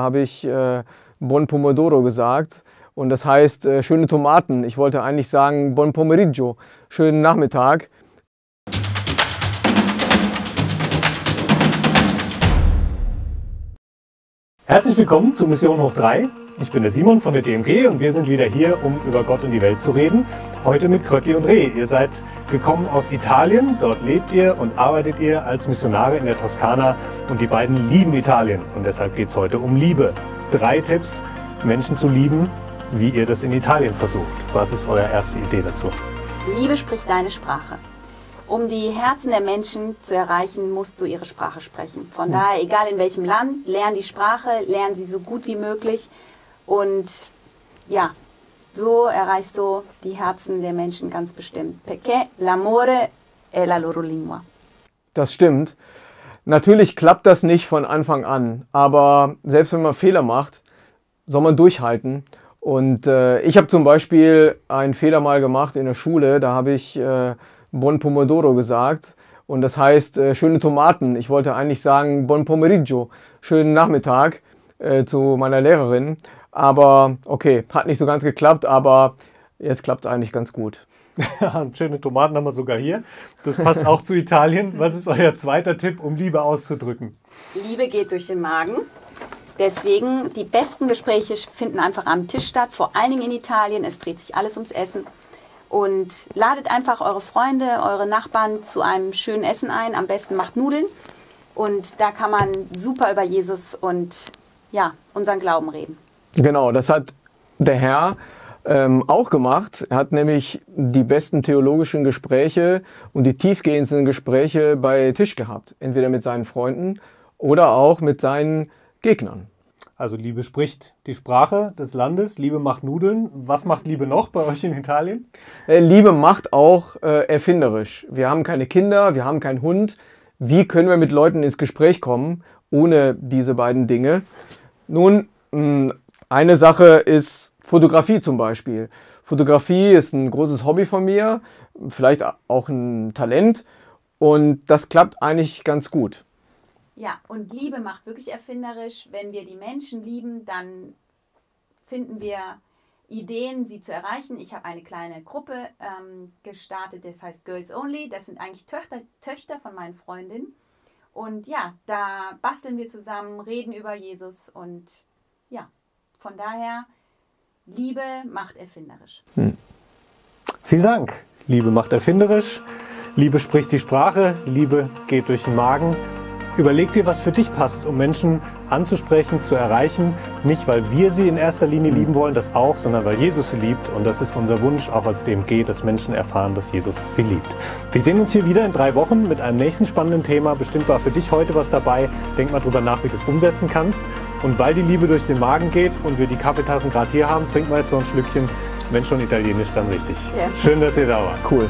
habe ich äh, Buon Pomodoro gesagt. Und das heißt äh, schöne Tomaten. Ich wollte eigentlich sagen Buon Pomeriggio, schönen Nachmittag. Herzlich willkommen zu Mission Hoch 3. Ich bin der Simon von der DMG und wir sind wieder hier, um über Gott und die Welt zu reden. Heute mit Kröcki und Reh. Ihr seid gekommen aus Italien, dort lebt ihr und arbeitet ihr als Missionare in der Toskana und die beiden lieben Italien und deshalb geht es heute um Liebe. Drei Tipps, Menschen zu lieben, wie ihr das in Italien versucht. Was ist eure erste Idee dazu? Liebe spricht deine Sprache. Um die Herzen der Menschen zu erreichen, musst du ihre Sprache sprechen. Von daher, egal in welchem Land, lern die Sprache, lern sie so gut wie möglich und ja, so erreichst du die Herzen der Menschen ganz bestimmt. Perché l'amore è la loro lingua. Das stimmt. Natürlich klappt das nicht von Anfang an, aber selbst wenn man Fehler macht, soll man durchhalten. Und äh, ich habe zum Beispiel einen Fehler mal gemacht in der Schule, da habe ich äh, Buon Pomodoro gesagt und das heißt äh, schöne Tomaten. Ich wollte eigentlich sagen Buon Pomeriggio, schönen Nachmittag äh, zu meiner Lehrerin. Aber okay, hat nicht so ganz geklappt, aber jetzt klappt es eigentlich ganz gut. schöne Tomaten haben wir sogar hier. Das passt auch zu Italien. Was ist euer zweiter Tipp, um Liebe auszudrücken? Liebe geht durch den Magen. Deswegen, die besten Gespräche finden einfach am Tisch statt, vor allen Dingen in Italien. Es dreht sich alles ums Essen. Und ladet einfach eure Freunde, eure Nachbarn zu einem schönen Essen ein. Am besten macht Nudeln. Und da kann man super über Jesus und ja, unseren Glauben reden. Genau, das hat der Herr ähm, auch gemacht. Er hat nämlich die besten theologischen Gespräche und die tiefgehendsten Gespräche bei Tisch gehabt. Entweder mit seinen Freunden oder auch mit seinen Gegnern. Also Liebe spricht die Sprache des Landes, Liebe macht Nudeln. Was macht Liebe noch bei euch in Italien? Äh, Liebe macht auch äh, erfinderisch. Wir haben keine Kinder, wir haben keinen Hund. Wie können wir mit Leuten ins Gespräch kommen ohne diese beiden Dinge? Nun, mh, eine Sache ist Fotografie zum Beispiel. Fotografie ist ein großes Hobby von mir, vielleicht auch ein Talent und das klappt eigentlich ganz gut. Ja, und Liebe macht wirklich erfinderisch. Wenn wir die Menschen lieben, dann finden wir Ideen, sie zu erreichen. Ich habe eine kleine Gruppe ähm, gestartet, das heißt Girls Only. Das sind eigentlich Töchter, Töchter von meinen Freundinnen. Und ja, da basteln wir zusammen, reden über Jesus und ja, von daher, Liebe macht erfinderisch. Hm. Vielen Dank. Liebe macht erfinderisch. Liebe spricht die Sprache. Liebe geht durch den Magen. Überleg dir, was für dich passt, um Menschen anzusprechen, zu erreichen. Nicht, weil wir sie in erster Linie lieben wollen, das auch, sondern weil Jesus sie liebt. Und das ist unser Wunsch, auch als DMG, dass Menschen erfahren, dass Jesus sie liebt. Wir sehen uns hier wieder in drei Wochen mit einem nächsten spannenden Thema. Bestimmt war für dich heute was dabei. Denk mal drüber nach, wie du es umsetzen kannst. Und weil die Liebe durch den Magen geht und wir die Kaffeetassen gerade hier haben, trinken wir jetzt noch ein Schlückchen. Wenn schon italienisch, dann richtig. Ja. Schön, dass ihr da wart. Cool.